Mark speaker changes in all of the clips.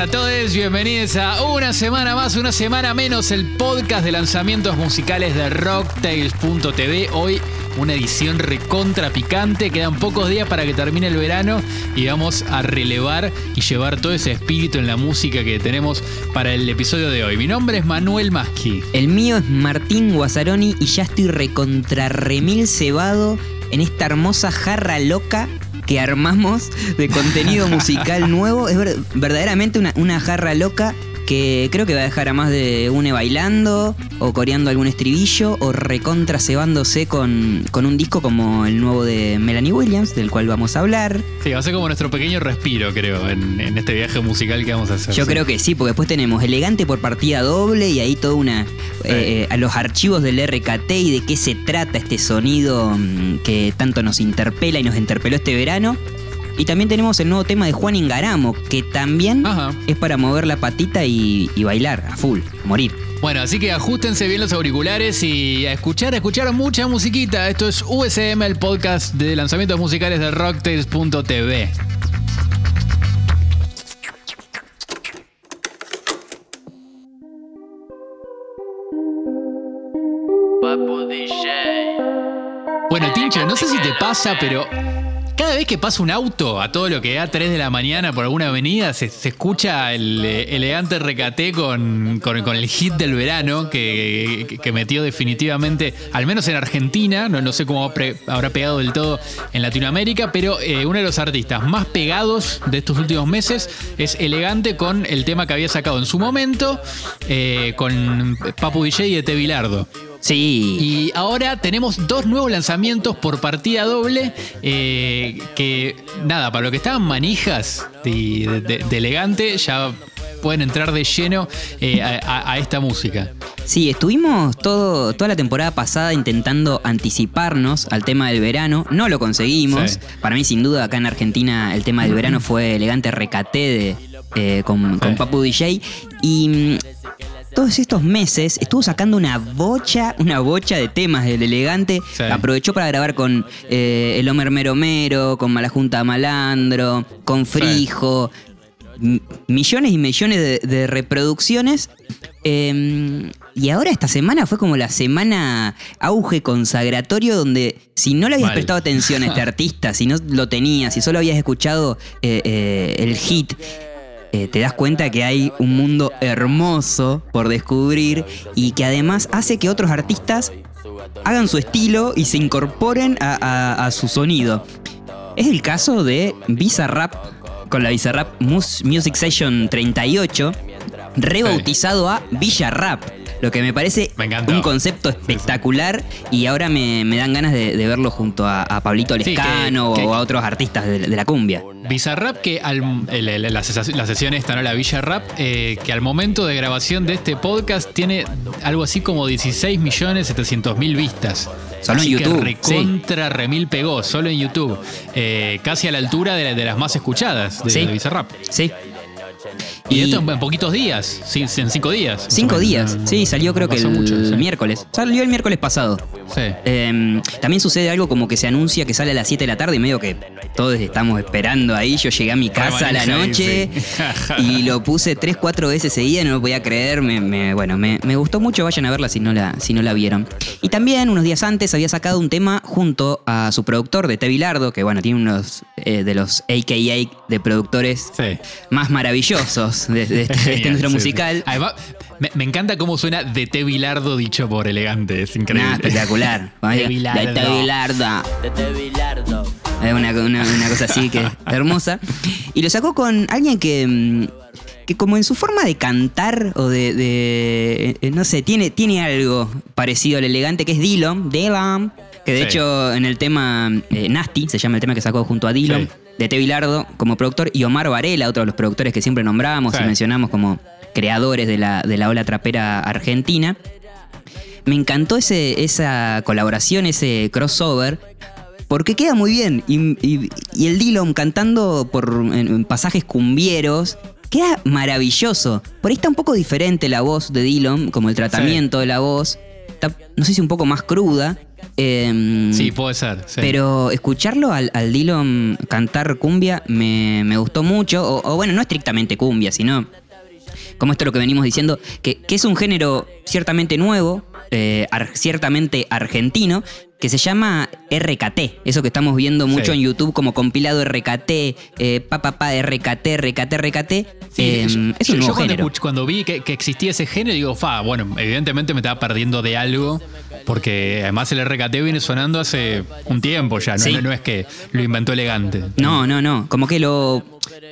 Speaker 1: a todos, bienvenidos a una semana más, una semana menos, el podcast de lanzamientos musicales de Rocktails.tv. Hoy una edición recontra picante, quedan pocos días para que termine el verano y vamos a relevar y llevar todo ese espíritu en la música que tenemos para el episodio de hoy. Mi nombre es Manuel Maschi.
Speaker 2: El mío es Martín Guazzaroni y ya estoy recontra remil cebado en esta hermosa jarra loca que armamos de contenido musical nuevo. Es verdaderamente una, una jarra loca que creo que va a dejar a más de une bailando o coreando algún estribillo o recontra cebándose con, con un disco como el nuevo de Melanie Williams, del cual vamos a hablar.
Speaker 1: Sí, va a ser como nuestro pequeño respiro, creo, en, este viaje musical que vamos a hacer.
Speaker 2: Yo creo que sí, porque después tenemos Elegante por partida doble y ahí toda una... Eh, a los archivos del RKT y de qué se trata este sonido mm, que tanto nos interpela y nos interpeló este verano. Y también tenemos el nuevo tema de Juan Ingaramo, que también es para mover la patita y, bailar a full, morir.
Speaker 1: Bueno, así que ajustense bien los auriculares y a escuchar, a escuchar mucha musiquita. Esto es USM, el podcast de lanzamientos musicales de rocktails.tv. Bueno, Tincho, no sé si te pasa, pero cada vez que pasa un auto a todo lo que da 3 de la mañana por alguna avenida, se, escucha el eh, elegante recate con, con, el hit del verano que, metió definitivamente, al menos en Argentina, no, no sé cómo habrá pegado del todo en Latinoamérica, pero eh, uno de los artistas más pegados de estos últimos meses es elegante con el tema que había sacado en su momento eh, con Papu DJ y de Bilardo.
Speaker 2: Sí.
Speaker 1: Y ahora tenemos dos nuevos lanzamientos por partida doble. Eh, que nada, para lo que estaban manijas de, elegante, ya pueden entrar de lleno eh, a, esta música.
Speaker 2: Sí, estuvimos todo, toda la temporada pasada intentando anticiparnos al tema del verano. No lo conseguimos. Para mí, sin duda, acá en Argentina el tema del verano fue elegante recate de, eh, con, con Papu DJ. Y todos estos meses estuvo sacando una bocha, una bocha de temas del elegante. Aprovechó para grabar con eh, El Homer Mero Mero, con Malajunta Malandro, con Frijo. Millones y millones de, reproducciones. Em, y ahora esta semana fue como la semana auge consagratorio donde si no le habías prestado atención a este artista, si no lo tenías, si solo habías escuchado eh, eh, el hit eh, te das cuenta que hay un mundo hermoso por descubrir y que además hace que otros artistas hagan su estilo y se incorporen a, su sonido. Es el caso de Bizarrap con la Bizarrap Music Session 38, rebautizado a Villarrap. Lo que me parece un concepto espectacular y ahora me, dan ganas de, verlo junto a, Pablito Lescano o a otros artistas de, la cumbia.
Speaker 1: Bizarrap, que al, la, sesión esta, ¿no? La Villa Rap, eh, que al momento de grabación de este podcast tiene algo así como 16 millones mil vistas.
Speaker 2: Solo en YouTube.
Speaker 1: Que recontra remil pegó, solo en YouTube. Eh, casi a la altura de, las más escuchadas de, de Bizarrap.
Speaker 2: Sí.
Speaker 1: Y, esto en poquitos días, en cinco días.
Speaker 2: Cinco días, sí, salió creo que el miércoles. Salió el miércoles pasado. Sí. Em, también sucede algo como que se anuncia que sale a las 7 de la tarde y medio que todos estamos esperando ahí. Yo llegué a mi casa a la noche y lo puse tres, cuatro veces seguida, no lo podía creer. Me, bueno, me, gustó mucho, vayan a verla si no, la, si no la vieron. Y también unos días antes había sacado un tema junto a su productor de Tevilardo, que bueno, tiene unos eh, de los AKA de productores más maravillosos de, este, nuestro musical.
Speaker 1: me, encanta cómo suena de T. Bilardo dicho por elegante. Es increíble.
Speaker 2: espectacular. de Bilardo. De Una, una, cosa así que hermosa. Y lo sacó con alguien que mm, que como en su forma de cantar o de, eh, no sé, tiene, tiene algo parecido al elegante que es Dillon, Dillon, que de hecho en el tema eh, Nasty, se llama el tema que sacó junto a Dillon, de T. como productor y Omar Varela, otro de los productores que siempre nombramos y mencionamos como creadores de la, de la ola trapera argentina. Me encantó ese, esa colaboración, ese crossover, porque queda muy bien. Y, el Dillon cantando por en, pasajes cumbieros. Queda maravilloso. Por ahí está un poco diferente la voz de Dillon, como el tratamiento de la voz. no sé si un poco más cruda, Em,
Speaker 1: Sí, puede ser. sí.
Speaker 2: Pero escucharlo al, al Dillon cantar cumbia me, me gustó mucho. O, o bueno, no estrictamente cumbia, sino como esto lo que venimos diciendo, que, que es un género ciertamente nuevo, eh, ar- ciertamente argentino, que se llama RKT. Eso que estamos viendo mucho
Speaker 1: Sí.
Speaker 2: en YouTube como compilado RKT, eh, pa, pa, pa, RKT, RKT, RKT.
Speaker 1: Sí,
Speaker 2: Eh,
Speaker 1: yo,
Speaker 2: es
Speaker 1: yo-
Speaker 2: un
Speaker 1: yo
Speaker 2: nuevo
Speaker 1: cuando,
Speaker 2: género.
Speaker 1: cuando vi que, que existía ese género, digo, fa, bueno, evidentemente me estaba perdiendo de algo, porque además el RKT viene sonando hace un tiempo ya, no,
Speaker 2: Sí.
Speaker 1: no- no es que lo inventó elegante.
Speaker 2: No, no, no. Como que lo,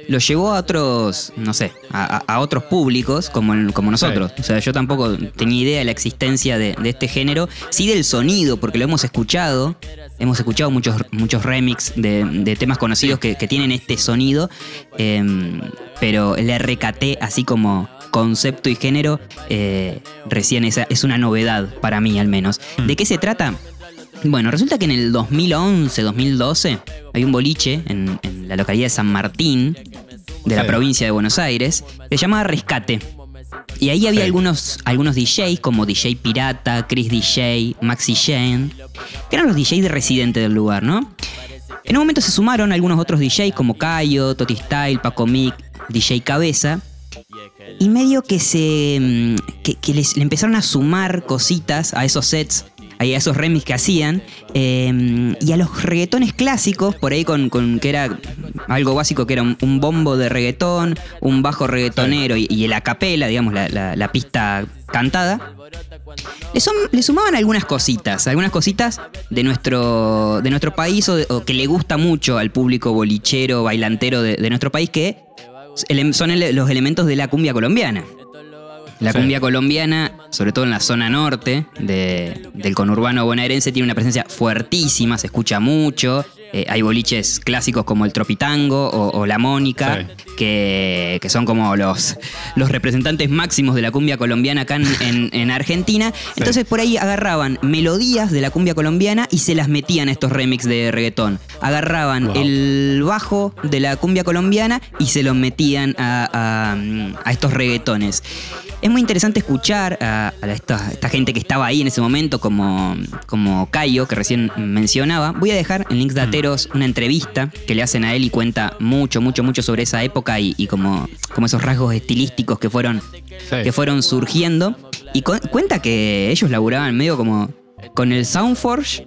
Speaker 2: lo llevó a otros, no sé, a, a- otros públicos como, como nosotros. O sea, yo tampoco tenía idea de la existencia de, de este género. Sí del sonido, porque lo hemos escuchado. Hemos escuchado muchos, muchos remix de, de temas conocidos que, que tienen este sonido. em, pero el RKT, así como concepto y género, eh, recién esa, es una novedad para mí al menos. ¿De qué se trata? Bueno, resulta que en el 2011, 2012, hay un boliche en, en la localidad de San Martín, de la provincia de Buenos Aires, que se llamaba Rescate. Y ahí había
Speaker 1: Sí.
Speaker 2: algunos, algunos DJs, como DJ Pirata, Chris DJ, Maxi Jane, que eran los DJs de residente del lugar, ¿no? En un momento se sumaron algunos otros DJs como Cayo, Toti Style, Paco Mic, DJ Cabeza. Y medio que se. mm, que, les, le empezaron a sumar cositas a esos sets, a esos remix que hacían. eh, y a los reggaetones clásicos, por ahí con, con que era algo básico, que era un, bombo de reggaetón, un bajo reggaetonero y, y el acapela, digamos, la, la- pista cantada. Le, sumaban algunas cositas, algunas cositas de nuestro, de nuestro país o, que le gusta mucho al público bolichero, bailantero de, nuestro país, que son ele- los elementos de la cumbia colombiana. La
Speaker 1: Sí.
Speaker 2: cumbia colombiana, sobre todo en la zona norte de- del conurbano bonaerense, tiene una presencia fuertísima, se escucha mucho. Eh, hay boliches clásicos como el Tropitango o, o la Mónica,
Speaker 1: Sí.
Speaker 2: que, que son como los, los representantes máximos de la cumbia colombiana acá en, en- en Argentina. Entonces por ahí agarraban melodías de la cumbia colombiana y se las metían a estos remix de reggaetón. Agarraban
Speaker 1: Wow.
Speaker 2: el bajo de la cumbia colombiana y se los metían a, a- a estos reggaetones. Es muy interesante escuchar a, a esta, esta gente que estaba ahí en ese momento, como, como Cayo, que recién mencionaba. Voy a dejar en links
Speaker 1: Mm.
Speaker 2: Una entrevista que le hacen a él y cuenta mucho, mucho, mucho sobre esa época y, y como, como esos rasgos estilísticos que fueron,
Speaker 1: Sí.
Speaker 2: que fueron surgiendo. Y cu- cuenta que ellos laburaban medio como con el Soundforge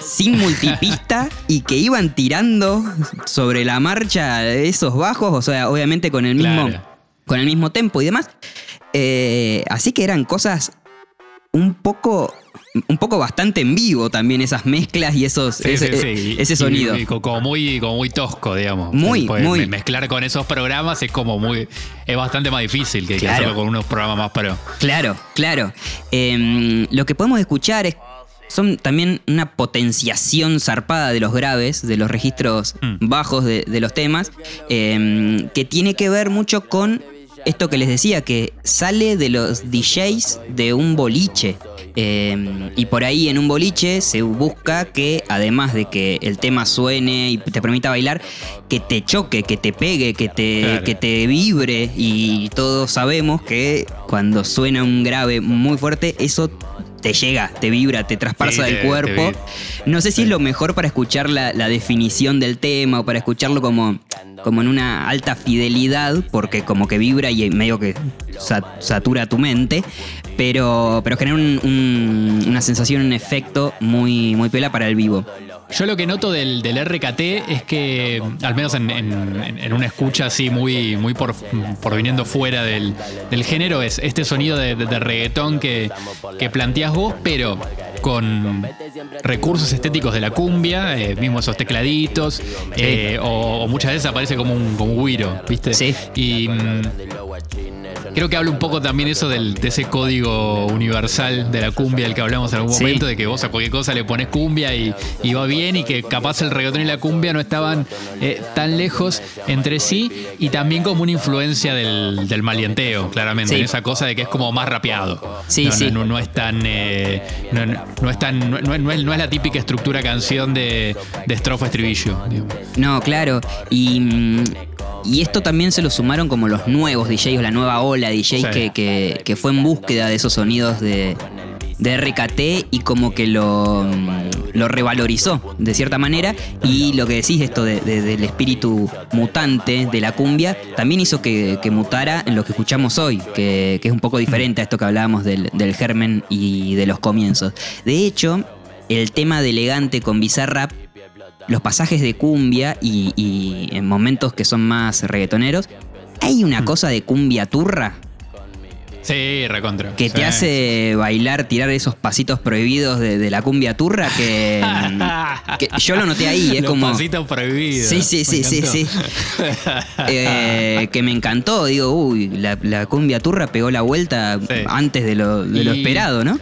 Speaker 2: sin multipista y que iban tirando sobre la marcha esos bajos, o sea, obviamente con el mismo,
Speaker 1: Claro.
Speaker 2: con el mismo tempo y demás. Eh, así que eran cosas un poco, un poco bastante en vivo también esas mezclas y esos,
Speaker 1: Sí,
Speaker 2: ese,
Speaker 1: sí, sí.
Speaker 2: ese
Speaker 1: Y-
Speaker 2: sonido.
Speaker 1: y como, muy, como muy tosco, digamos.
Speaker 2: Muy, muy.
Speaker 1: me- Mezclar con esos programas es como muy. Es bastante más difícil que,
Speaker 2: Claro.
Speaker 1: hacerlo con unos programas más pro.
Speaker 2: Claro, claro. Em, lo que podemos escuchar es, son también una potenciación zarpada de los graves, de los registros
Speaker 1: Mm.
Speaker 2: bajos de, de los temas, em, que tiene que ver mucho con esto que les decía, que sale de los DJs de un boliche. Em, y por ahí en un boliche se busca que, además de que el tema suene y te permita bailar, que te choque, que te pegue, que te,
Speaker 1: Claro.
Speaker 2: que te vibre. Y todos sabemos que cuando suena un grave muy fuerte, eso te llega, te vibra, te traspasa
Speaker 1: Sí,
Speaker 2: del
Speaker 1: te-
Speaker 2: cuerpo.
Speaker 1: te
Speaker 2: no sé si es lo mejor para escuchar la, la definición del tema o para escucharlo como, como en una alta fidelidad, porque como que vibra y medio que sa- satura tu mente, pero, pero genera un- un- una sensación, un efecto muy, muy pela para el vivo.
Speaker 1: Yo lo que noto del, del RKT es que, al menos en, en- una escucha así muy, muy por, por viniendo fuera del, del género, es este sonido de, de- de reggaetón que, que planteas vos, pero con recursos estéticos de la cumbia, eh, mismo esos tecladitos, eh, o, o muchas veces aparece como un, como un güiro, ¿viste?
Speaker 2: Sí.
Speaker 1: Y mm, creo que habla un poco también eso del, de ese código universal de la cumbia del que hablamos en algún
Speaker 2: Sí.
Speaker 1: momento, de que vos a cualquier cosa le pones cumbia y, y va bien y que capaz el reggaetón y la cumbia no estaban eh, tan lejos entre sí y también como una influencia del, del malienteo, claramente, en esa cosa de que es como más rapeado.
Speaker 2: Sí,
Speaker 1: no,
Speaker 2: sí.
Speaker 1: No, no es tan... eh, no, no- es tan no, no es, no es- la típica estructura canción de, de estrofa estribillo.
Speaker 2: No, claro. Y, mm, y esto también se lo sumaron como los nuevos DJs, la nueva ola de DJs
Speaker 1: Sí.
Speaker 2: que, que- que fue en búsqueda de esos sonidos de, de RKT y como que lo, lo revalorizó de cierta manera. Y lo que decís, esto del espíritu mutante de la cumbia, también hizo que, mutara en lo que escuchamos hoy, que, es un poco diferente a esto que hablábamos del, germen y de los comienzos. De hecho, el tema de elegante con Bizarrap los pasajes de cumbia y, y, en momentos que son más reggaetoneros, hay una mm. cosa de cumbia turra
Speaker 1: Sí, recontra.
Speaker 2: Que te hace bailar, tirar esos pasitos prohibidos de, la cumbia turra que, yo lo noté ahí. Es
Speaker 1: Los
Speaker 2: como.
Speaker 1: pasitos prohibidos.
Speaker 2: Sí, sí, sí, sí, sí. Eh, que me encantó. Digo, uy, la, cumbia turra pegó la vuelta antes de lo, de lo esperado, ¿no?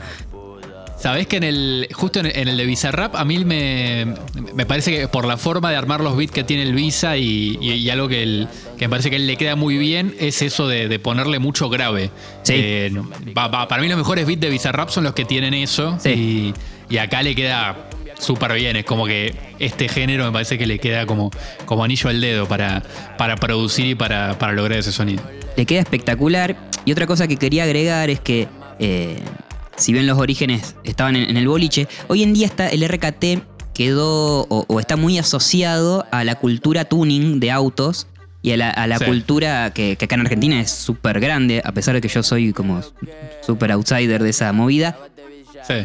Speaker 1: Sabés que en el. Justo en, el de Bizarrap, a mí me, me parece que por la forma de armar los beats que tiene el Visa y, algo que, que me parece que él le queda muy bien es eso de, ponerle mucho grave.
Speaker 2: Sí.
Speaker 1: Eh, para mí los mejores beats de Bizarrap son los que tienen eso. Y, acá le queda súper bien. Es como que este género me parece que le queda como, como anillo al dedo para, para producir y para, para lograr ese sonido.
Speaker 2: Le queda espectacular. Y otra cosa que quería agregar es que. Eh, si bien los orígenes estaban en, el boliche, hoy en día está el RKT quedó o, está muy asociado a la cultura tuning de autos y a la, cultura que, acá en Argentina es súper grande, a pesar de que yo soy como súper outsider de esa movida.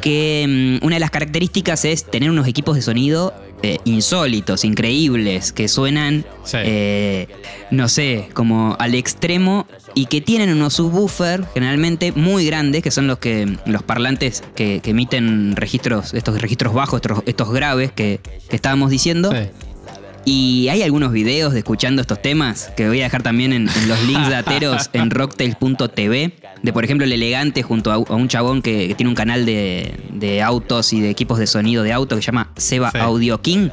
Speaker 2: Que mm, una de las características es tener unos equipos de sonido eh, insólitos, increíbles, que suenan, eh, no sé, como al extremo y que tienen unos subwoofers generalmente muy grandes, que son los que los parlantes que, emiten registros, estos registros bajos, estos, graves que, estábamos diciendo. Y hay algunos videos de escuchando estos temas que voy a dejar también en, los links dateros en rocktails.tv. De por ejemplo el elegante junto a, un chabón que, tiene un canal de, autos y de equipos de sonido de auto que se llama Seba Audio King.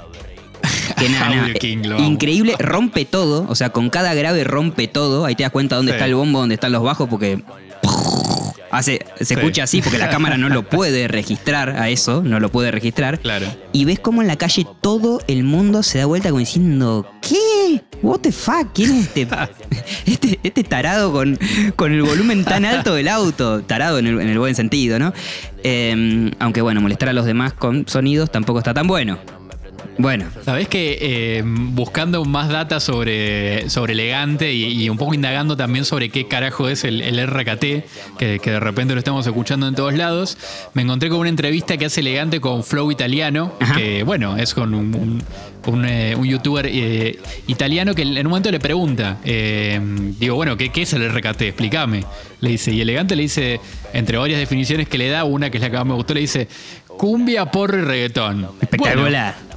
Speaker 2: Que nada, increíble, rompe todo, o sea, con cada grave rompe todo. Ahí te das cuenta dónde está el bombo, dónde están los bajos, porque Hace, se escucha así porque la cámara no lo puede registrar a eso, no lo puede registrar.
Speaker 1: Claro.
Speaker 2: Y ves como en la calle todo el mundo se da vuelta como diciendo, ¿qué? ¿What the fuck? ¿Quién es este, este, este, tarado con, con el volumen tan alto del auto? Tarado en el, buen sentido, ¿no? Em, aunque bueno, molestar a los demás con sonidos tampoco está tan bueno. Bueno.
Speaker 1: Sabés que eh, buscando más data sobre, sobre Elegante y, un poco indagando también sobre qué carajo es el, RKT, que, de repente lo estamos escuchando en todos lados, me encontré con una entrevista que hace Elegante con Flow Italiano, que bueno, es con un, eh, youtuber eh, italiano que en un momento le pregunta, digo, bueno, ¿qué, ¿qué, es el RKT? Explícame. Le dice, y Elegante le dice, entre varias definiciones que le da, una que es la que más me gustó, le dice, cumbia, porro y reggaetón.
Speaker 2: Espectacular.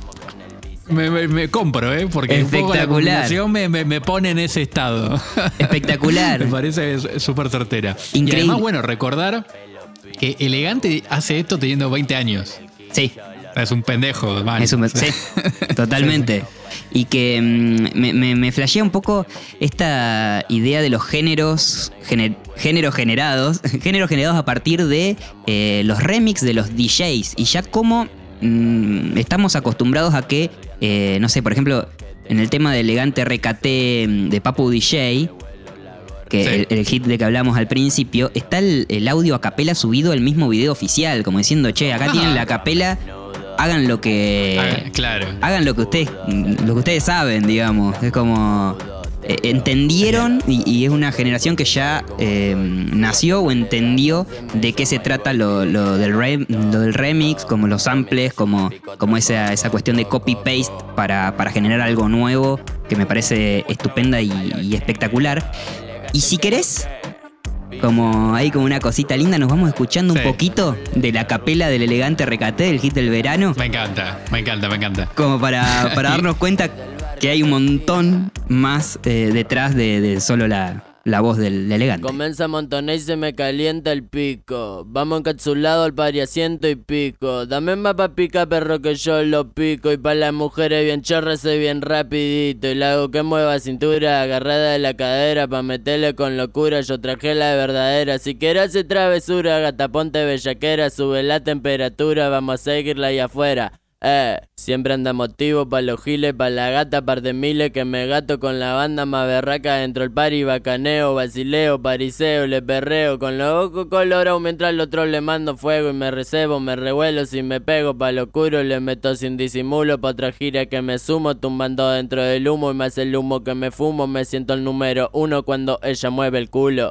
Speaker 1: Me, compro, ¿eh? Porque
Speaker 2: Espectacular.
Speaker 1: Un me, me, pone en ese estado.
Speaker 2: Espectacular.
Speaker 1: me parece súper certera.
Speaker 2: Increíble.
Speaker 1: Y además, bueno, recordar que Elegante hace esto teniendo 20 años.
Speaker 2: Sí.
Speaker 1: Es un pendejo, man.
Speaker 2: Es un, sí, totalmente. Y que mm, me, me, flashea un poco esta idea de los géneros, géneros generados, géneros generados a partir de eh, los remix de los DJs. Y ya como mm, estamos acostumbrados a que eh, no sé, por ejemplo, en el tema de elegante RKT mm, de Papu DJ, que el, hit de que hablamos al principio, está el, audio a capela subido al mismo video oficial, como diciendo, che, acá tienen la capela, hagan lo que.
Speaker 1: Ah, claro.
Speaker 2: Hagan lo que ustedes, lo que ustedes saben, digamos. Es como. Eh, entendieron y, es una generación que ya eh, nació o entendió de qué se trata lo, del, del remix, como los samples, como, como esa, esa cuestión de copy-paste para, generar algo nuevo que me parece estupenda y, espectacular. Y si querés, como hay como una cosita linda, nos vamos escuchando un poquito de la capela del elegante recate del hit del verano.
Speaker 1: Me encanta, me encanta, me encanta.
Speaker 2: Como para, para darnos cuenta que hay un montón más eh, detrás de, solo la, voz del, elegante.
Speaker 3: Comienza a montonar y se me calienta el pico. Vamos encapsulado al pariasiento y pico. Dame más pa' pica, perro, que yo lo pico. Y pa' las mujeres bien chorras y bien rapidito. Y la hago que mueva cintura agarrada de la cadera pa' meterle con locura. Yo traje la verdadera. Si quieres hacer travesura, gata, ponte bellaquera. Sube la temperatura, vamos a seguirla ahí afuera. Eh, siempre anda motivo pa' los giles, pa' la gata, par de miles que me gato con la banda más berraca dentro del pari, bacaneo, basileo, pariseo, le perreo, con los ojos colorados mientras al otro le mando fuego y me recebo, me revuelo, si me pego pa' lo oscuro, le meto sin disimulo pa' otra gira que me sumo, tumbando dentro del humo y hace el humo que me fumo, me siento el número uno cuando ella mueve el culo.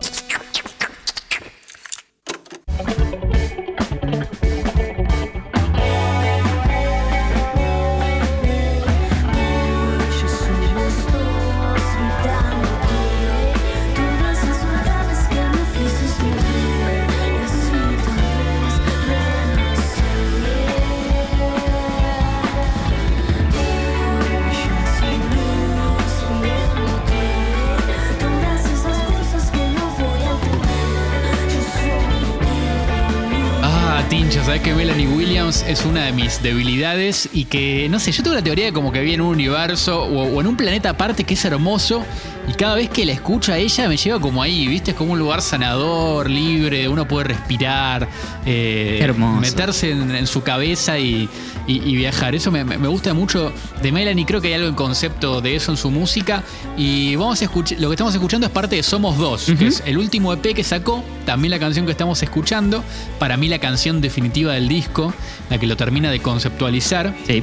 Speaker 1: Tincho, sabes que Melanie Williams es una de mis debilidades y que, no sé, yo tengo la teoría de como que vive en un universo o en un planeta aparte que es hermoso y cada vez que la escucho a ella me lleva como ahí, ¿viste? Es como un lugar sanador, libre, uno puede respirar, eh,
Speaker 2: hermoso.
Speaker 1: meterse en, en su cabeza y, y- y viajar. Eso me, me- me gusta mucho de Melanie, creo que hay algo en concepto de eso en su música y vamos a escuchar, lo que estamos escuchando es parte de Somos Dos, que es el último EP que sacó, también la canción que estamos escuchando, para mí la canción definitiva del disco, la que lo termina de conceptualizar.
Speaker 2: Sí.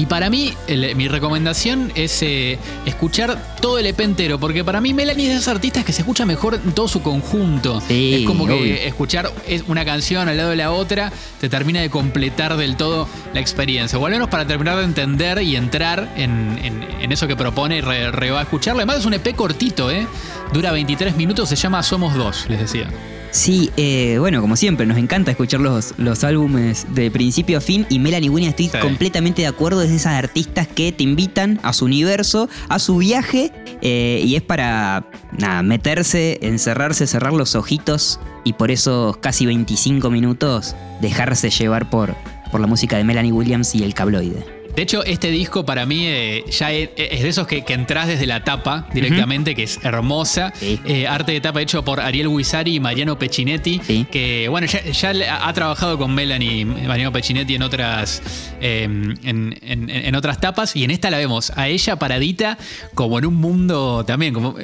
Speaker 1: Y para mí, el- mi recomendación es eh, escuchar todo el EP entero, porque para mí Melanie es de esos artistas que se escucha mejor en todo su conjunto.
Speaker 2: Sí,
Speaker 1: es como que escuchar es una canción al lado de la otra te termina de completar del todo la experiencia. O al menos para terminar de entender y entrar en, en- en eso que propone y re, re va a escucharlo. Además es un EP cortito, ¿eh? Dura 23 minutos, se llama Somos Dos, les decía.
Speaker 2: Sí, eh, bueno, como siempre, nos encanta escuchar los, los álbumes de principio a fin y Melanie Williams estoy
Speaker 1: Sí.
Speaker 2: completamente de acuerdo, es de esas artistas que te invitan a su universo, a su viaje eh, y es para nada, meterse, encerrarse, cerrar los ojitos y por esos casi 25 minutos dejarse llevar por, por la música de Melanie Williams y el cabloide.
Speaker 1: De hecho, este disco para mí eh, ya es, es de esos que, que entras desde la tapa directamente, que es hermosa.
Speaker 2: Sí.
Speaker 1: Eh, arte de tapa hecho por Ariel Guisari y Mariano Peccinetti,
Speaker 2: Sí.
Speaker 1: que bueno, ya, ha trabajado con Melanie Mariano Peccinetti en otras, eh, en, en- en otras tapas y en esta la vemos a ella paradita como en un mundo también, como...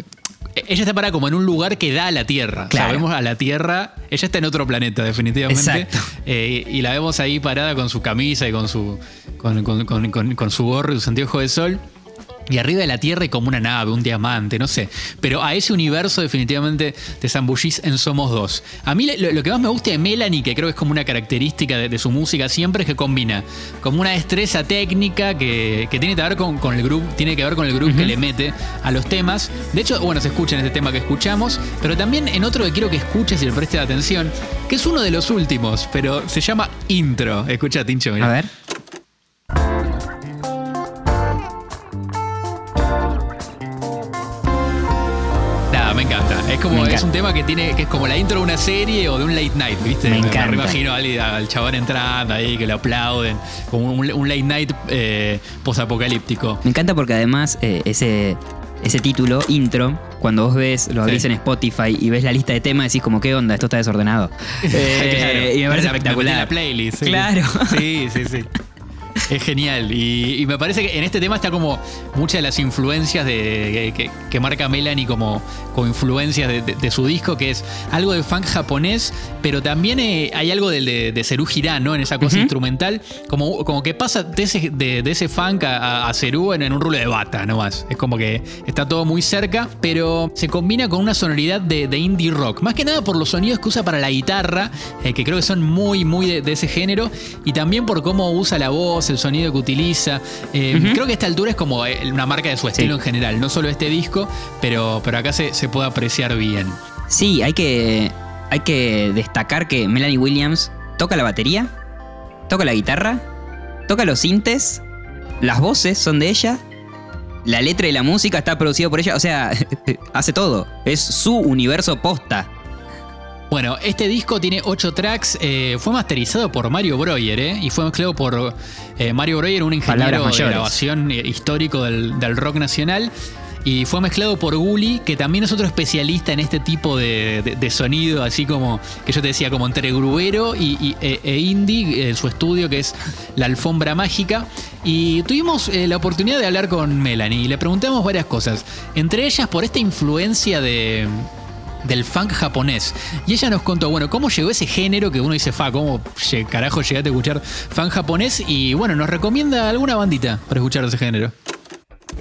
Speaker 1: Ella está parada como en un lugar que da a la Tierra. O sea,
Speaker 2: Claro.
Speaker 1: vemos a la Tierra. Ella está en otro planeta, definitivamente.
Speaker 2: Exacto.
Speaker 1: Eh, y la vemos ahí parada con su camisa y con su, con, con- con- con- con su gorro y sus anteojos de sol. Y arriba de la Tierra hay como una nave, un diamante, no sé. Pero a ese universo definitivamente te zambullís en Somos Dos. A mí lo, lo que más me gusta de Melanie, que creo que es como una característica de, de su música siempre, es que combina como una destreza técnica que, que tiene que ver con, con el grupo, tiene que ver con el grupo que le mete a los temas. De hecho, bueno, se escucha en este tema que escuchamos, pero también en otro que quiero que escuches y le prestes atención, que es uno de los últimos, pero se llama Intro. Escucha, Tincho, mirá.
Speaker 2: A ver.
Speaker 1: Es como
Speaker 2: Me
Speaker 1: es un tema que tiene que es como la intro de una serie o de un late night, ¿viste?
Speaker 2: Me encanta.
Speaker 1: imagino a alguien- al chabón entrando ahí que lo aplauden, como un, un late night eh, posapocalíptico.
Speaker 2: Me encanta porque además eh, ese, ese título, intro, cuando vos ves, lo abrís
Speaker 1: Sí.
Speaker 2: en Spotify y ves la lista de temas, decís como, ¿qué onda? Esto está desordenado. Eh, y me parece
Speaker 1: La- la-
Speaker 2: espectacular.
Speaker 1: la playlist. sí.
Speaker 2: Claro.
Speaker 1: Sí, sí, sí. Es genial. Y, y me parece que en este tema está como muchas de las influencias de, que, que marca Melanie como, como influencias de, de- de su disco, que es algo de funk japonés, pero también eh, hay algo del de, de Serú Girán, ¿no? En esa cosa instrumental, como, como que pasa de ese, de, ese funk a, a, Serú en, en un rulo de bata, nomás. Es como que está todo muy cerca, pero se combina con una sonoridad de, indie rock. Más que nada por los sonidos que usa para la guitarra, eh, que creo que son muy, muy de, de ese género, y también por cómo usa la voz, el sonido que utiliza. Eh, Creo que a esta altura es como eh, una marca de su estilo en general, no solo este disco, pero, pero acá se, se puede apreciar bien.
Speaker 2: Sí, hay que, hay que destacar que Melanie Williams toca la batería, toca la guitarra, toca los sintes, las voces son de ella, la letra y la música está producida por ella, o sea, hace todo. Es su universo posta.
Speaker 1: Bueno, este disco tiene ocho tracks, eh, fue masterizado por Mario Breuer, ¿eh? Y fue mezclado por eh, Mario Breuer, un ingeniero de grabación eh, histórico del, del rock nacional. y fue mezclado por Gully, que también es otro especialista en este tipo de, de- de sonido, así como que yo te decía, como entre grubero y, y- e, e indie, eh, su estudio que es La Alfombra Mágica. Y tuvimos eh, la oportunidad de hablar con Melanie y le preguntamos varias cosas, entre ellas por esta influencia de del funk japonés. Y ella nos contó, bueno, cómo llegó ese género que uno dice, fa, cómo carajo llegaste a escuchar funk japonés. Y bueno, nos recomienda alguna bandita para escuchar ese género.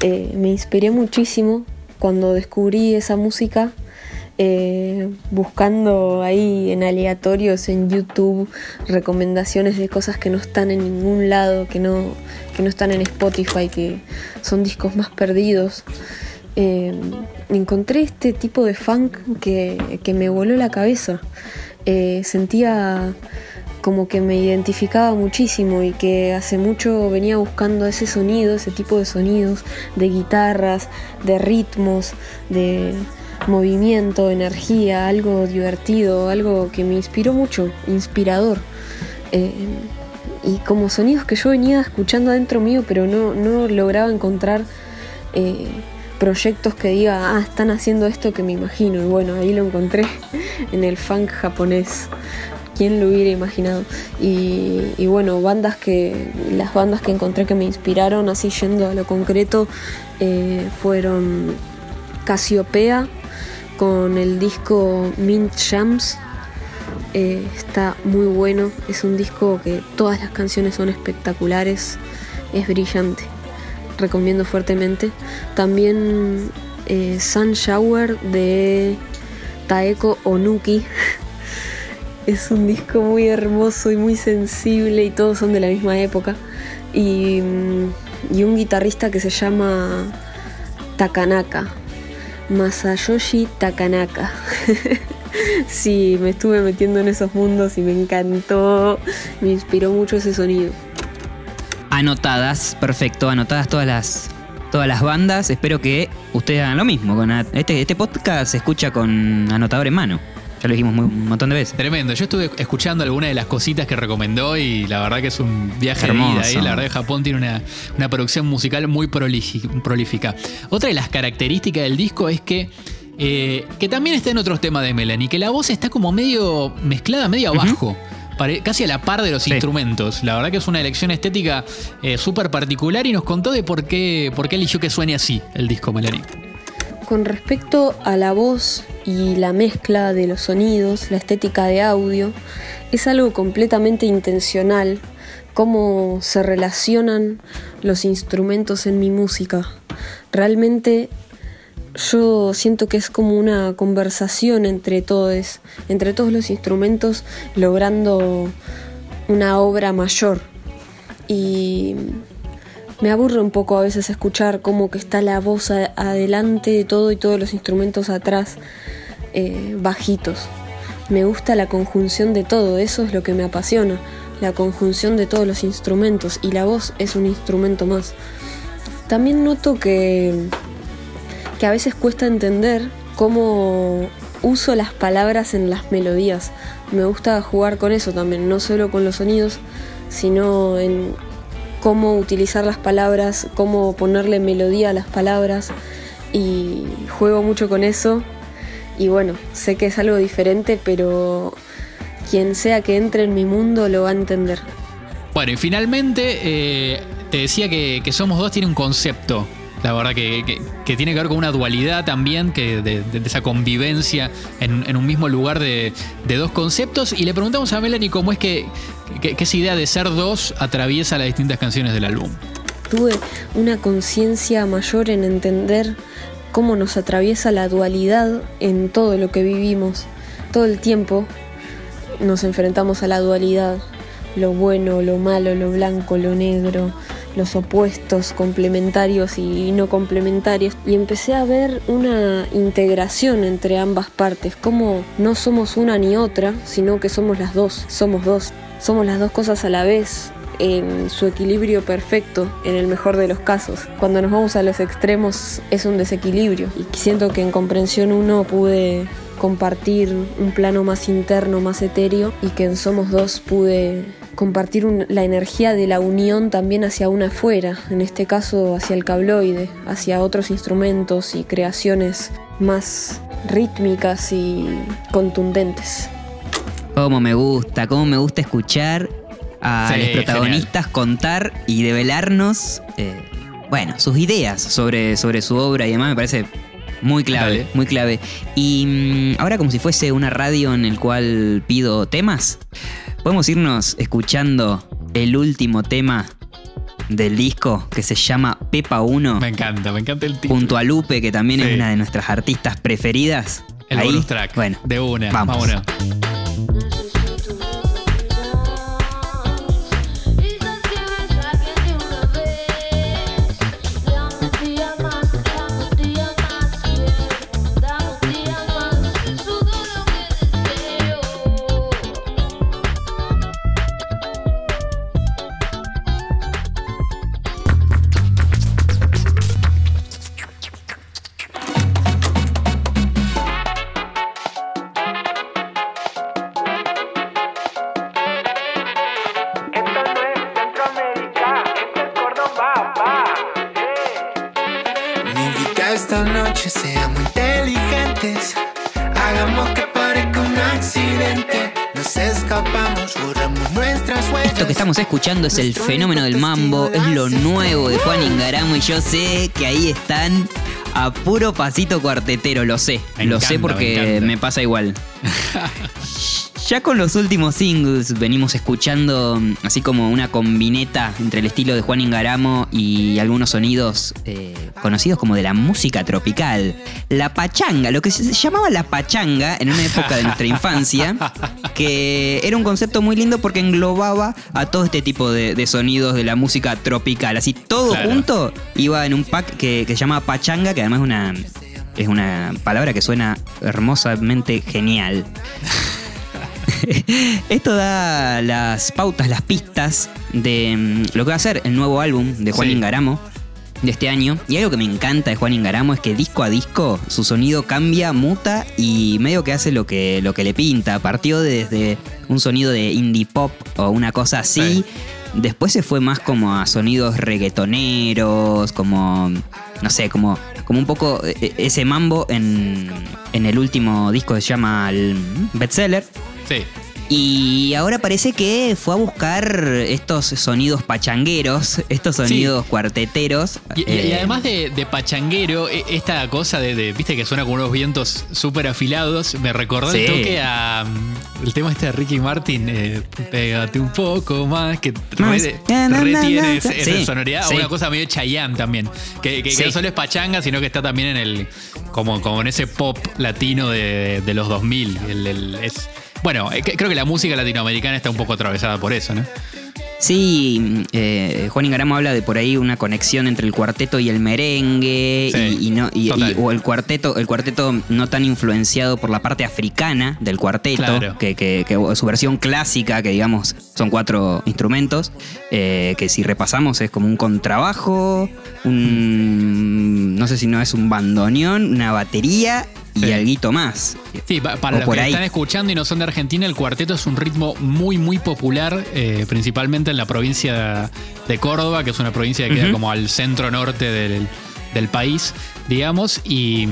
Speaker 4: Eh, me inspiré muchísimo cuando descubrí esa música, eh, buscando ahí en aleatorios en YouTube recomendaciones de cosas que no están en ningún lado, que no, que no están en Spotify, que son discos más perdidos. Eh, encontré este tipo de funk que, que me voló la cabeza. Eh, sentía como que me identificaba muchísimo y que hace mucho venía buscando ese sonido, ese tipo de sonidos, de guitarras, de ritmos, de movimiento, energía, algo divertido, algo que me inspiró mucho, inspirador. Eh, y como sonidos que yo venía escuchando adentro mío, pero no, no lograba encontrar proyectos que diga, ah, están haciendo esto que me imagino. Y bueno, ahí lo encontré en el funk japonés. ¿Quién lo hubiera imaginado? Y, bueno, bandas que. Las bandas que encontré que me inspiraron, así yendo a lo concreto, eh, fueron Casiopea con el disco Mint Jams. Eh, está muy bueno, es un disco que todas las canciones son espectaculares, es brillante, recomiendo fuertemente. También eh, Sun Shower de Taeko Onuki. Es un disco muy hermoso y muy sensible y todos son de la misma época. Y, mm, y un guitarrista que se llama Takanaka, Masayoshi Takanaka. sí, me estuve metiendo en esos mundos y me encantó, me inspiró mucho ese sonido.
Speaker 2: Anotadas, perfecto, anotadas todas las todas las bandas. Espero que ustedes hagan lo mismo. Con este, este podcast se escucha con anotador en mano. Ya lo dijimos muy- un montón de veces.
Speaker 1: Tremendo. Yo estuve escuchando algunas de las cositas que recomendó y la verdad que es un viaje de
Speaker 2: Hermoso.
Speaker 1: vida. ahí. La verdad que Japón tiene una, una producción musical muy prolífica. Otra de las características del disco es que, eh, que también está en otros temas de Melanie, que la voz está como medio mezclada, medio abajo. Casi a la par de los
Speaker 2: Sí.
Speaker 1: instrumentos. La verdad que es una elección estética eh, súper particular y nos contó de por qué, por qué eligió que suene así el disco Melanie.
Speaker 4: Con respecto a la voz y la mezcla de los sonidos, la estética de audio, es algo completamente intencional cómo se relacionan los instrumentos en mi música. Realmente yo siento que es como una conversación entre todos, entre todos los instrumentos, logrando una obra mayor. Y me aburre un poco a veces escuchar como que está la voz adelante de todo y todos los instrumentos atrás, eh, bajitos. Me gusta la conjunción de todo, eso es lo que me apasiona, la conjunción de todos los instrumentos y la voz es un instrumento más. También noto que, que a veces cuesta entender cómo uso las palabras en las melodías. Me gusta jugar con eso también, no solo con los sonidos, sino en cómo utilizar las palabras, cómo ponerle melodía a las palabras y juego mucho con eso. Y bueno, sé que es algo diferente, pero quien sea que entre en mi mundo lo va a entender.
Speaker 1: Bueno, y finalmente eh, te decía que, que Somos Dos tiene un concepto. La verdad que, que- tiene que ver con una dualidad también, que de, esa convivencia en, en un mismo lugar de, de dos conceptos. Y le preguntamos a Melanie cómo es que, que- que esa idea de ser dos atraviesa las distintas canciones del álbum.
Speaker 4: tuve una conciencia mayor en entender cómo nos atraviesa la dualidad en todo lo que vivimos. Todo el tiempo nos enfrentamos a la dualidad, lo bueno, lo malo, lo blanco, lo negro, los opuestos complementarios y no complementarios. Y empecé a ver una integración entre ambas partes, como no somos una ni otra, sino que somos las dos, somos dos, somos las dos cosas a la vez, en su equilibrio perfecto, en el mejor de los casos. Cuando nos vamos a los extremos es un desequilibrio y siento que en comprensión uno pude compartir un plano más interno, más etéreo y que en Somos Dos pude compartir un- la energía de la unión también hacia una afuera, en este caso hacia el cabloide, hacia otros instrumentos y creaciones más rítmicas y contundentes.
Speaker 2: Cómo me gusta, cómo me gusta escuchar a
Speaker 1: Sí,
Speaker 2: los protagonistas contar y develarnos, eh, bueno, sus ideas sobre, sobre su obra y demás, me parece muy clave,
Speaker 1: Dale.
Speaker 2: muy clave. Y mm, ahora como si fuese una radio en el cual pido temas, podemos irnos escuchando el último tema del disco que se llama Pepa 1
Speaker 1: Me encanta, me encanta el título.
Speaker 2: junto a Lupe, que también
Speaker 1: Sí.
Speaker 2: es una de nuestras artistas preferidas.
Speaker 1: El
Speaker 2: Ahí,
Speaker 1: bonus track.
Speaker 2: Bueno,
Speaker 1: de una.
Speaker 2: vamos.
Speaker 1: Vámonos.
Speaker 5: Nos escapamos, borramos nuestras huellas.
Speaker 2: Esto que estamos escuchando es el fenómeno del mambo, es lo nuevo de Juan Ingaramo y yo sé que ahí están a puro pasito cuartetero, lo sé,
Speaker 1: Me
Speaker 2: lo
Speaker 1: encanta,
Speaker 2: sé porque me, pasa igual. Ya con los últimos singles venimos escuchando mm, así como una combineta entre el estilo de Juan Ingaramo y algunos sonidos eh, conocidos como de la música tropical. La pachanga, lo que se llamaba la pachanga en una época de nuestra infancia, que era un concepto muy lindo porque englobaba a todo este tipo de, de sonidos de la música tropical. Así todo
Speaker 1: Claro.
Speaker 2: junto iba en un pack que, que se llama pachanga, que además es una, es una palabra que suena hermosamente genial. Esto da las pautas, las pistas de mm, lo que va a ser el nuevo álbum de Juan
Speaker 1: Sí.
Speaker 2: Ingaramo de este año. Y algo que me encanta de Juan Ingaramo es que disco a disco su sonido cambia, muta y medio que hace lo que, lo que le pinta. Partió desde un sonido de indie pop o una cosa así.
Speaker 1: Sí.
Speaker 2: Después se fue más como a sonidos reggaetoneros, como, no sé, como, como un poco eh, ese mambo en, en el último disco que se llama el Bestseller.
Speaker 1: Sí.
Speaker 2: Y ahora parece que fue a buscar estos sonidos pachangueros, estos sonidos cuarteteros.
Speaker 1: Y,
Speaker 2: eh,
Speaker 1: además de, de pachanguero, e- esta cosa de, de- viste que suena con unos vientos súper afilados, me recordó el
Speaker 2: Sí.
Speaker 1: toque a mm, el tema este de Ricky Martin, eh, pégate un poco más, que
Speaker 2: Más.
Speaker 1: re,
Speaker 2: Na, na,
Speaker 1: re
Speaker 2: na,
Speaker 1: tiene
Speaker 2: na.
Speaker 1: ese- esa
Speaker 2: Sí,
Speaker 1: sonoridad, o una cosa medio Chayanne también, que, que- que
Speaker 2: Sí.
Speaker 1: no solo es pachanga, sino que está también en el, como, como en ese pop latino de, de los 2000. El- el- es, bueno, eh, creo que la música latinoamericana está un poco atravesada por eso, ¿no?
Speaker 2: Sí, eh, Juan Ingaramo habla de por ahí una conexión entre el cuarteto y el merengue
Speaker 1: Sí,
Speaker 2: y, y no y- o el cuarteto el cuarteto no tan influenciado por la parte africana del cuarteto
Speaker 1: Claro.
Speaker 2: que, que- que su versión clásica que digamos son cuatro instrumentos eh, que si repasamos es como un contrabajo un no sé si no es un bandoneón una batería y alguito más
Speaker 1: Sí, pa- para
Speaker 2: O
Speaker 1: los que
Speaker 2: ahí.
Speaker 1: están escuchando y no son de Argentina, el cuarteto es un ritmo muy, muy popular, eh, principalmente en la provincia de Córdoba, que es una provincia que queda como al centro norte del, del país, digamos, y,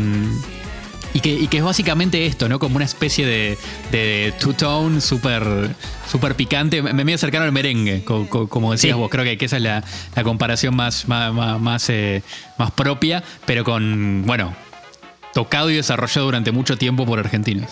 Speaker 1: y, que, y que es básicamente esto, ¿no? Como una especie de, de two-tone súper súper picante, me medio cercano al merengue, co- co- como decías
Speaker 2: Sí.
Speaker 1: vos, creo que, que esa es la, la comparación más, más, más, más, eh, más propia, pero con, bueno, tocado y desarrollado durante mucho tiempo por argentinos.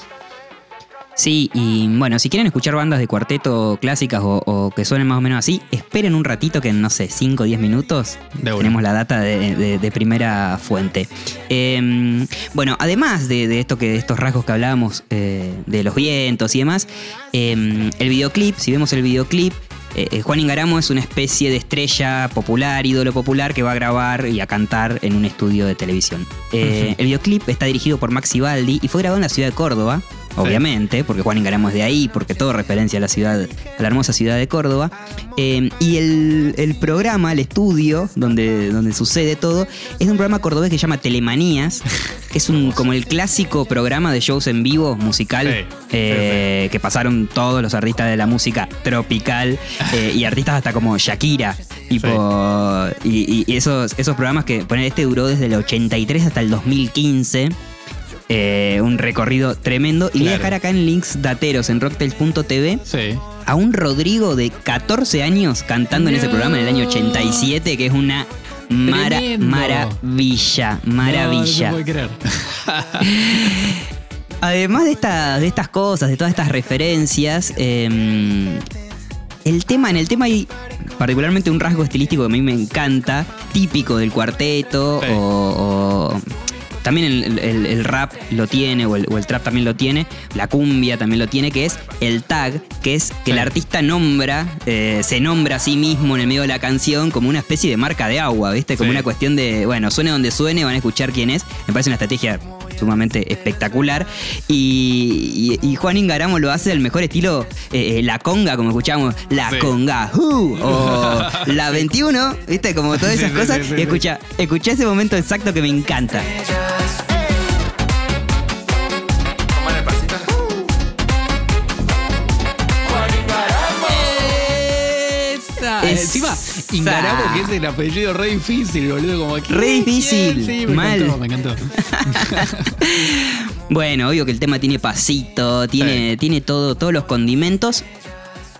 Speaker 2: Sí, y bueno, si quieren escuchar bandas de cuarteto clásicas o, o que suenen más o menos así, esperen un ratito que en, no sé, 5 o 10 minutos tenemos la data de, de- de primera fuente. Eh, bueno, además de, de esto que, de estos rasgos que hablábamos, eh, de los vientos y demás, eh, el videoclip, si vemos el videoclip, eh, eh, Juan Ingaramo es una especie de estrella popular, ídolo popular, que va a grabar y a cantar en un estudio de televisión. Eh, El videoclip está dirigido por Maxi Baldi y fue grabado en la ciudad de Córdoba. Obviamente, porque Juan Ingaramo es de ahí, porque todo referencia a la ciudad, a la hermosa ciudad de Córdoba. Eh, y el, el programa, el estudio donde, donde sucede todo, es un programa cordobés que se llama Telemanías, que es un como el clásico programa de shows en vivo musical
Speaker 1: Sí,
Speaker 2: eh, que pasaron todos los artistas de la música tropical eh, y artistas hasta como Shakira. Tipo, y, y esos, esos programas que poner este duró desde el 83 hasta el 2015. Eh, un recorrido tremendo. Y voy a
Speaker 1: Claro.
Speaker 2: dejar acá en links dateros en rocktails.tv
Speaker 1: Sí.
Speaker 2: a un Rodrigo de 14 años cantando en ese programa en el año 87, que es una mara-
Speaker 1: Tremendo.
Speaker 2: maravilla, maravilla.
Speaker 1: No, no se puede creer.
Speaker 2: Además de, esta- de estas cosas, de todas estas referencias, eh, el tema, en el tema hay particularmente un rasgo estilístico que a mí me encanta, típico del cuarteto,
Speaker 1: Sí.
Speaker 2: o, o- también el, el- el rap lo tiene, o el, o el trap también lo tiene, la cumbia también lo tiene, que es el tag, que es que
Speaker 1: Sí.
Speaker 2: el artista nombra, eh, se nombra a sí mismo en el medio de la canción como una especie de marca de agua, ¿viste? Como
Speaker 1: Sí.
Speaker 2: una cuestión de, bueno, suene donde suene, van a escuchar quién es. Me parece una estrategia sumamente espectacular. Y, y- y Juan Ingaramo lo hace del mejor estilo, eh, eh, la conga, como escuchamos, la
Speaker 1: Sí.
Speaker 2: conga, uh, o la 21, ¿viste? Como todas esas
Speaker 1: sí,
Speaker 2: cosas.
Speaker 1: sí,
Speaker 2: y escucha, escucha ese momento exacto que me encanta.
Speaker 1: Encima, Ingaramo, que es el apellido re difícil, boludo. Como que,
Speaker 2: Re difícil,
Speaker 1: Sí, me
Speaker 2: mal.
Speaker 1: encantó, me encantó.
Speaker 2: Bueno, obvio que el tema tiene pasito, tiene, tiene todo, todos los condimentos.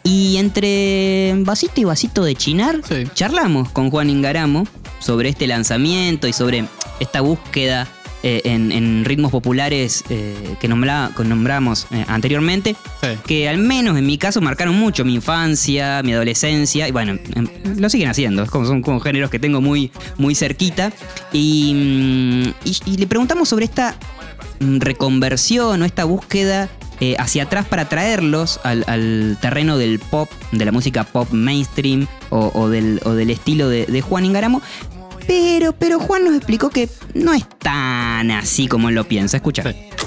Speaker 2: Y entre vasito y vasito de chinar,
Speaker 1: Sí.
Speaker 2: charlamos con Juan Ingaramo sobre este lanzamiento y sobre esta búsqueda eh, en, en ritmos populares eh, que, nombra- que nombramos eh, anteriormente,
Speaker 1: Sí.
Speaker 2: que al menos en mi caso marcaron mucho mi infancia, mi adolescencia, y bueno, em, lo siguen haciendo, como, son como géneros que tengo muy, muy cerquita. Y, mm, y- y le preguntamos sobre esta mm, reconversión o esta búsqueda eh, hacia atrás para traerlos al, al terreno del pop, de la música pop mainstream o, o del, o del estilo de, de Juan Ingaramo. Pero, pero Juan nos explicó que no es tan así como lo piensa. Escucha.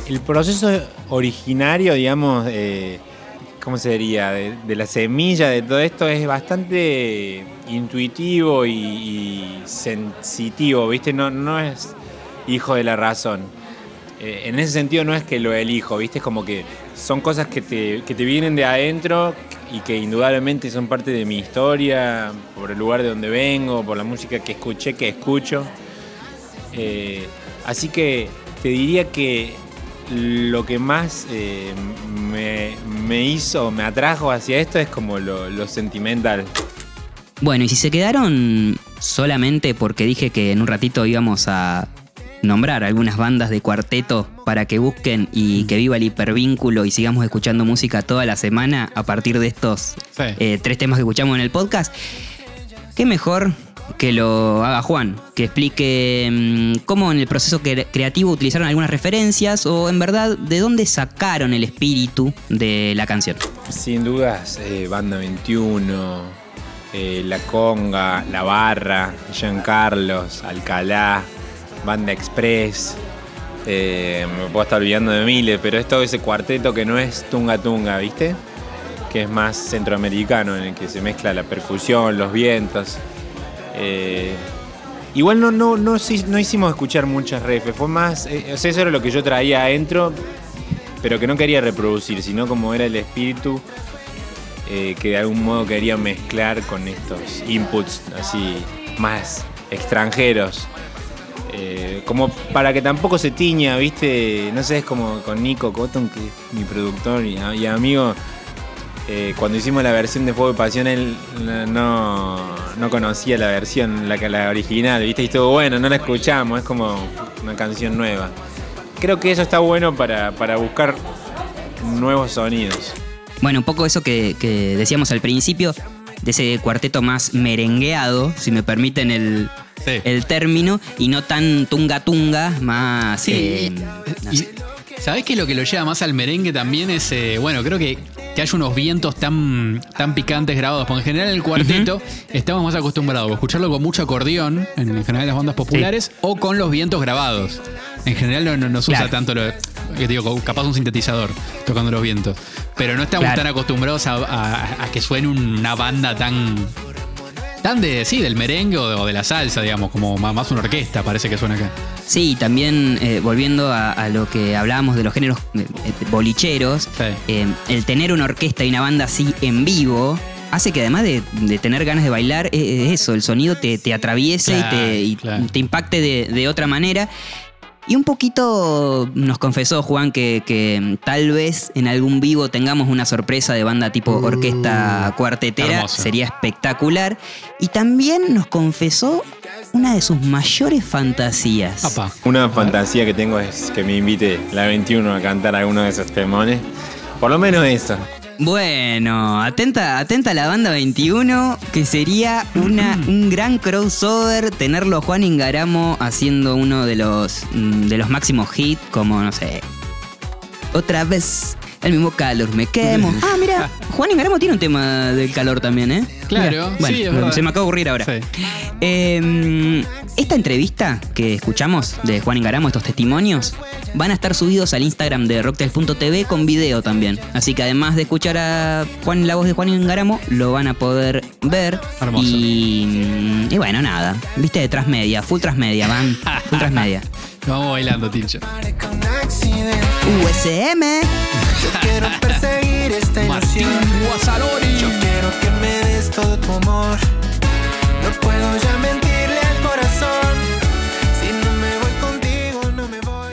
Speaker 6: El proceso originario, digamos, ¿cómo se diría? De, de la semilla de todo esto es bastante intuitivo y, y sensitivo, ¿viste? No, no es hijo de la razón. Eh, en ese sentido no es que lo elijo, ¿viste? Es como que son cosas que te, que te vienen de adentro y que indudablemente son parte de mi historia, por el lugar de donde vengo, por la música que escuché, que escucho. Eh, así que te diría que lo que más eh, me, me hizo, me atrajo hacia esto es como lo, lo sentimental.
Speaker 2: Bueno, y si se quedaron solamente porque dije que en un ratito íbamos a nombrar algunas bandas de cuarteto para que busquen y que viva el hipervínculo y sigamos escuchando música toda la semana a partir de estos
Speaker 1: Sí.
Speaker 2: eh, tres temas que escuchamos en el podcast, qué mejor que lo haga Juan, que explique mm, cómo en el proceso cre- creativo utilizaron algunas referencias o en verdad de dónde sacaron el espíritu de la canción.
Speaker 6: Sin dudas, eh, Banda 21, eh, La Conga, La Barra, Jean Carlos, Alcalá, Banda Express. eh, me puedo estar olvidando de miles, pero es todo ese cuarteto que no es tunga tunga, ¿viste? Que es más centroamericano, en el que se mezcla la percusión, los vientos. Eh, igual no, no, no, no hicimos escuchar muchas refes, fue más. eh, eso era lo que yo traía adentro, pero que no quería reproducir, sino como era el espíritu eh, que de algún modo quería mezclar con estos inputs así más extranjeros. Eh, como para que tampoco se tiña, ¿viste? No sé, es como con Nico Cotton, que es mi productor y, amigo. eh, cuando hicimos la versión de Fuego y Pasión, él no, no conocía la versión, la, la original, ¿viste? Y estuvo bueno, no la escuchamos, es como una canción nueva. Creo que eso está bueno para, para buscar nuevos sonidos.
Speaker 2: Bueno, un poco eso que decíamos al principio, de ese cuarteto más merengueado, si me permiten el,
Speaker 1: Sí.
Speaker 2: el término, y no tan tunga tunga, más...
Speaker 1: Sí.
Speaker 2: eh, no
Speaker 1: y,
Speaker 2: sé.
Speaker 1: ¿Sabés que lo que lo lleva más al merengue también es, eh, bueno, creo que, que haya unos vientos tan, tan picantes grabados? Porque en general en el cuarteto estamos más acostumbrados a escucharlo con mucho acordeón, en general las bandas populares, o con los vientos grabados. En general no, no, no se usa tanto lo. que digo, capaz un sintetizador tocando los vientos. Pero no estamos
Speaker 2: Claro.
Speaker 1: tan acostumbrados a, a- a que suene una banda tan. Tan de. sí, del merengue o de, o de la salsa, digamos, como más, más una orquesta, parece que suena acá.
Speaker 2: Sí, también eh, volviendo a, a lo que hablábamos de los géneros eh, eh, bolicheros,
Speaker 1: Sí.
Speaker 2: eh, el tener una orquesta y una banda así en vivo hace que además de, de tener ganas de bailar, eh, eso, el sonido te, te atraviese y te, y
Speaker 1: claro.
Speaker 2: te impacte de, de otra manera. Y un poquito nos confesó Juan que, que, tal vez en algún vivo tengamos una sorpresa de banda tipo orquesta cuartetera,
Speaker 1: Uh, hermoso.
Speaker 2: sería espectacular. Y también nos confesó una de sus mayores fantasías.
Speaker 1: Papá.
Speaker 6: Una fantasía que tengo es que me invite la 21 a cantar alguno de esos temones. Por lo menos eso.
Speaker 2: Bueno, atenta, atenta a la banda 21, que sería una, un gran crossover tenerlo Juan Ingaramo haciendo uno de los, mm, de los máximos hits, como, no sé, otra vez el mismo calor, me quemo. Ah, mira, Juan Ingaramo tiene un tema del calor también, ¿eh?
Speaker 1: Claro,
Speaker 2: Mira, bueno,
Speaker 1: sí, es verdad.
Speaker 2: se me acaba de ocurrir ahora.
Speaker 1: Sí.
Speaker 2: Eh, esta entrevista que escuchamos de Juan Ingaramo, estos testimonios, van a estar subidos al Instagram de rocktails.tv con video también. Así que además de escuchar a Juan la voz de Juan Ingaramo, lo van a poder ver.
Speaker 1: Hermoso.
Speaker 2: Y, y bueno, nada. Viste de transmedia, full transmedia, van. Full transmedia.
Speaker 1: Vamos bailando,
Speaker 5: accidente.
Speaker 2: USM.
Speaker 5: Yo quiero perseguir esta
Speaker 1: Martín
Speaker 5: ilusión.
Speaker 1: Guasalori.
Speaker 5: Yo quiero que me des todo tu amor. No puedo ya mentirle al corazón. Si no me voy contigo, no me voy.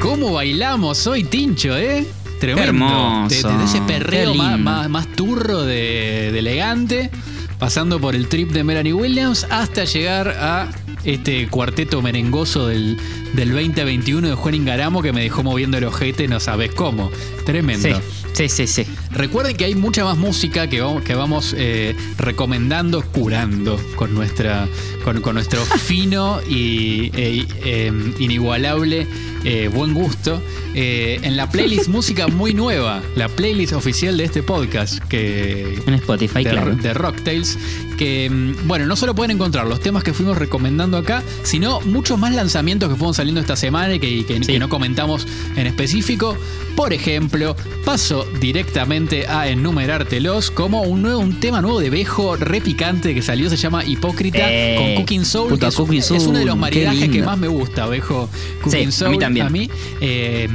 Speaker 1: ¿Cómo bailamos hoy, Tincho, eh? Tremendo.
Speaker 2: Qué hermoso.
Speaker 1: De- de ese perreo más, más- más turro de, de elegante, pasando por el trip de Melanie Williams hasta llegar a este cuarteto merengoso del, del 2021 de Juan Ingaramo que me dejó moviendo el ojete, no sabes cómo. Tremendo.
Speaker 2: Sí, sí, sí, sí.
Speaker 1: Recuerden que hay mucha más música que vamos, que vamos eh, recomendando, curando con, nuestra, con, con nuestro fino y eh, eh, inigualable eh, buen gusto en la playlist música muy nueva, la playlist oficial de este podcast que
Speaker 2: En Spotify,
Speaker 1: de,
Speaker 2: claro.
Speaker 1: de Rocktails, que mm, bueno, no solo pueden encontrar los temas que fuimos recomendando acá, sino muchos más lanzamientos que fueron saliendo esta semana y que, que-
Speaker 2: Sí.
Speaker 1: que no comentamos en específico. Por ejemplo, paso directamente a enumerártelos como un nuevo, un tema nuevo de Bejo re picante que salió, se llama Hipócrita
Speaker 2: Eh,
Speaker 1: con Cooking Soul,
Speaker 2: puta,
Speaker 1: que es,
Speaker 2: Cooking
Speaker 1: es uno de los maridajes que más me gusta, Bejo Cooking
Speaker 2: Sí, a
Speaker 1: Soul.
Speaker 2: mí también.
Speaker 1: A mí. eh,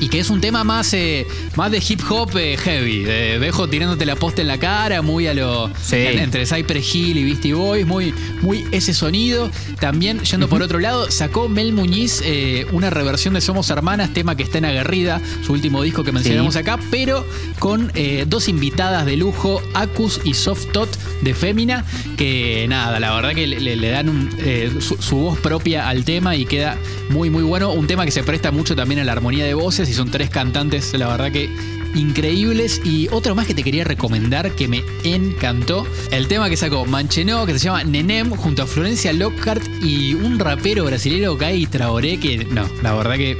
Speaker 1: y que es un tema más, eh, más de hip hop eh, heavy. De Bejo tirándote la posta en la cara, muy a lo.
Speaker 2: Sí.
Speaker 1: en- entre Cypress Hill y Beastie Boys, muy, muy ese sonido. También, yendo por otro lado, sacó Mel Muñiz eh, una reversión de Somos Hermanas, tema que está en Aguerrida, su último disco que mencionamos
Speaker 2: Sí.
Speaker 1: acá, pero con dos invitadas de lujo, Acus y Soft Tot de Fémina, que nada, la verdad que le, le- le dan un, su, su voz propia al tema y queda muy, muy bueno. Un tema que se presta mucho también a la armonía de voces y son tres cantantes, la verdad que increíbles. Y otro más que te quería recomendar que me encantó, el tema que sacó Manchenó, que se llama Nenem, junto a Florencia Lockhart y un rapero brasileño, Guy Traoré, que no, la verdad que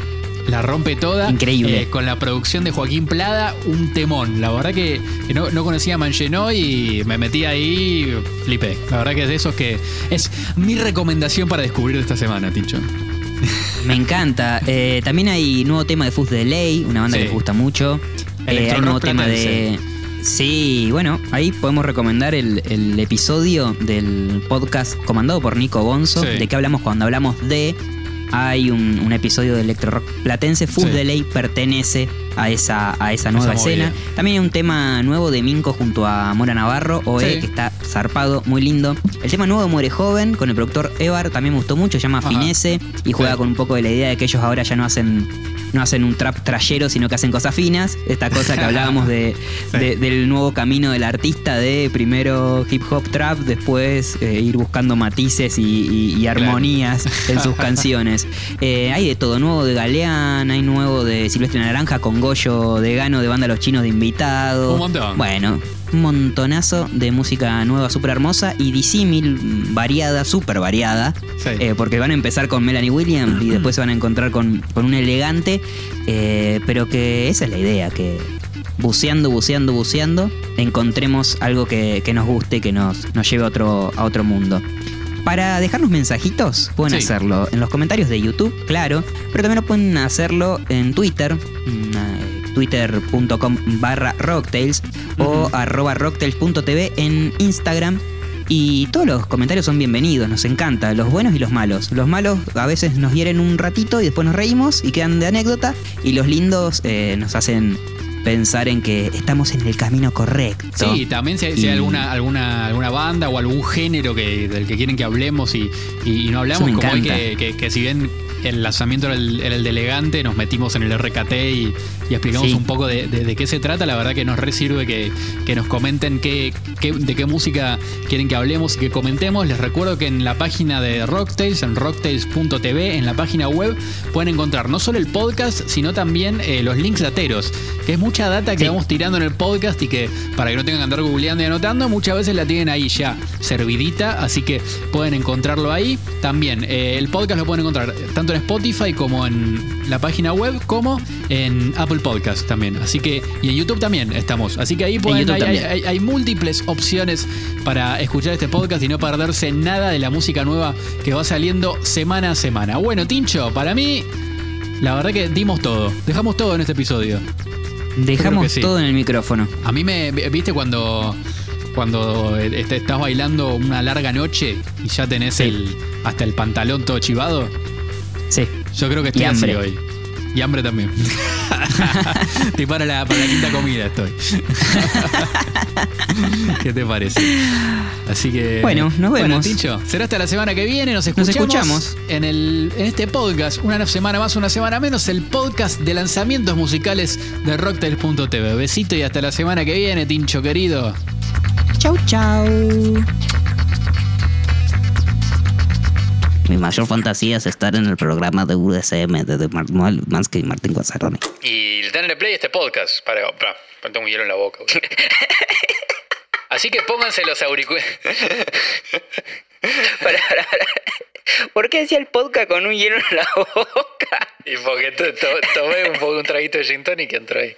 Speaker 1: la rompe toda.
Speaker 2: Increíble.
Speaker 1: Eh, con la producción de Joaquín Plada, un temón. La verdad que no, no conocía a Mangenó y me metí ahí, flipé. La verdad que es de esos que es mi recomendación para descubrir de esta semana, Tincho.
Speaker 2: Me encanta. Eh, también hay nuevo tema de Fuzz de Ley, una banda
Speaker 1: Sí.
Speaker 2: que me gusta mucho. Eh, hay nuevo tema de. Sí, bueno, ahí podemos recomendar el, el episodio del podcast comandado por Nico Bonzo,
Speaker 1: Sí.
Speaker 2: de que hablamos cuando hablamos de. Hay un, un episodio de Electro Rock Platense. Fuzz
Speaker 1: Sí.
Speaker 2: de Ley pertenece a esa, a esa nueva
Speaker 1: Esa
Speaker 2: escena. También hay un tema nuevo de Minco junto a Mora Navarro, OE,
Speaker 1: Sí.
Speaker 2: que está zarpado, muy lindo. El tema nuevo de Muere Joven con el productor Evar también me gustó mucho, se llama
Speaker 1: Ajá.
Speaker 2: Finesse y juega
Speaker 1: Sí.
Speaker 2: con un poco de la idea de que ellos ahora ya no hacen no hacen un trap trayero, sino que hacen cosas finas. Esta cosa que hablábamos de,
Speaker 1: Sí.
Speaker 2: de- del nuevo camino del artista, de primero hip hop trap, después eh, ir buscando matices y, y- y armonías en sus canciones. Eh, hay de todo, nuevo de Galeán, hay nuevo de Silvestre Naranja con Goyo de Gano de Banda Los Chinos de invitado.
Speaker 1: Un montón.
Speaker 2: Bueno, montonazo de música nueva, súper hermosa y disímil, variada, súper variada.
Speaker 1: Sí.
Speaker 2: Eh, porque van a empezar con Melanie Williams y después se van a encontrar con, con un elegante, eh, pero que esa es la idea, que buceando, buceando, buceando, encontremos algo que, que nos guste, que nos, nos lleve a otro, a otro mundo. Para dejarnos mensajitos, pueden
Speaker 1: Sí.
Speaker 2: hacerlo en los comentarios de YouTube, claro, pero también lo pueden hacerlo en Twitter, twitter.com barra rocktails o arroba rocktails.tv en Instagram. Y todos los comentarios son bienvenidos, nos encanta, los buenos y los malos. Los malos a veces nos hieren un ratito y después nos reímos y quedan de anécdota. Y los lindos eh, nos hacen pensar en que estamos en el camino correcto.
Speaker 1: Sí, también si hay, si hay alguna, alguna, alguna banda o algún género que, del que quieren que hablemos y, y- y no hablamos, como que, que- que si bien el lanzamiento era el, era el de elegante, nos metimos en el RKT y, y explicamos
Speaker 2: Sí.
Speaker 1: un poco de, de- de qué se trata. La verdad que nos re sirve que, que nos comenten qué, qué- de qué música quieren que hablemos y que comentemos. Les recuerdo que en la página de Rocktails, en rocktails.tv, en la página web, pueden encontrar no solo el podcast, sino también eh, los links lateros, que es mucha data que
Speaker 2: Sí.
Speaker 1: vamos tirando en el podcast y que para que no tengan que andar googleando y anotando, muchas veces la tienen ahí ya servidita, así que pueden encontrarlo ahí. También eh, el podcast lo pueden encontrar tanto en Spotify como en la página web, como en Apple Podcast también. Así que, y en YouTube también estamos. Así que ahí pueden, hay, hay-
Speaker 2: también.
Speaker 1: hay- hay múltiples opciones para escuchar este podcast y no perderse nada de la música nueva que va saliendo semana a semana. Bueno, Tincho, para mí, la verdad que dimos todo. Dejamos todo en este episodio.
Speaker 2: Dejamos
Speaker 1: sí.
Speaker 2: todo en el micrófono.
Speaker 1: A mí me, viste cuando cuando est- estás bailando una larga noche y ya tenés el hasta el pantalón todo chivado.
Speaker 2: Sí.
Speaker 1: Yo creo que estoy así
Speaker 2: hambre.
Speaker 1: hoy. Y hambre también. Estoy para la, para la quinta comida estoy. ¿Qué te parece? Así que.
Speaker 2: Bueno, nos
Speaker 1: Bueno,
Speaker 2: vemos.
Speaker 1: Tincho, será hasta la semana que viene. Nos escuchamos,
Speaker 2: escuchamos.
Speaker 1: En, el, en este podcast, una semana más, una semana menos, el podcast de lanzamientos musicales de Rocktail.tv. Besito y hasta la semana que viene, Tincho querido.
Speaker 2: Chau, chau. Mi mayor fantasía es estar en el programa de UDSM de Manuel Mansky y Martín Guazzaroni.
Speaker 1: Y denle play a este podcast. Para, para, tengo un hielo en la boca. Así que pónganse los auriculares.
Speaker 2: ¿Por qué decía el podcast con un hielo en la boca?
Speaker 1: Y porque to- to- tomé un poco un traguito de gin tonic y entró ahí.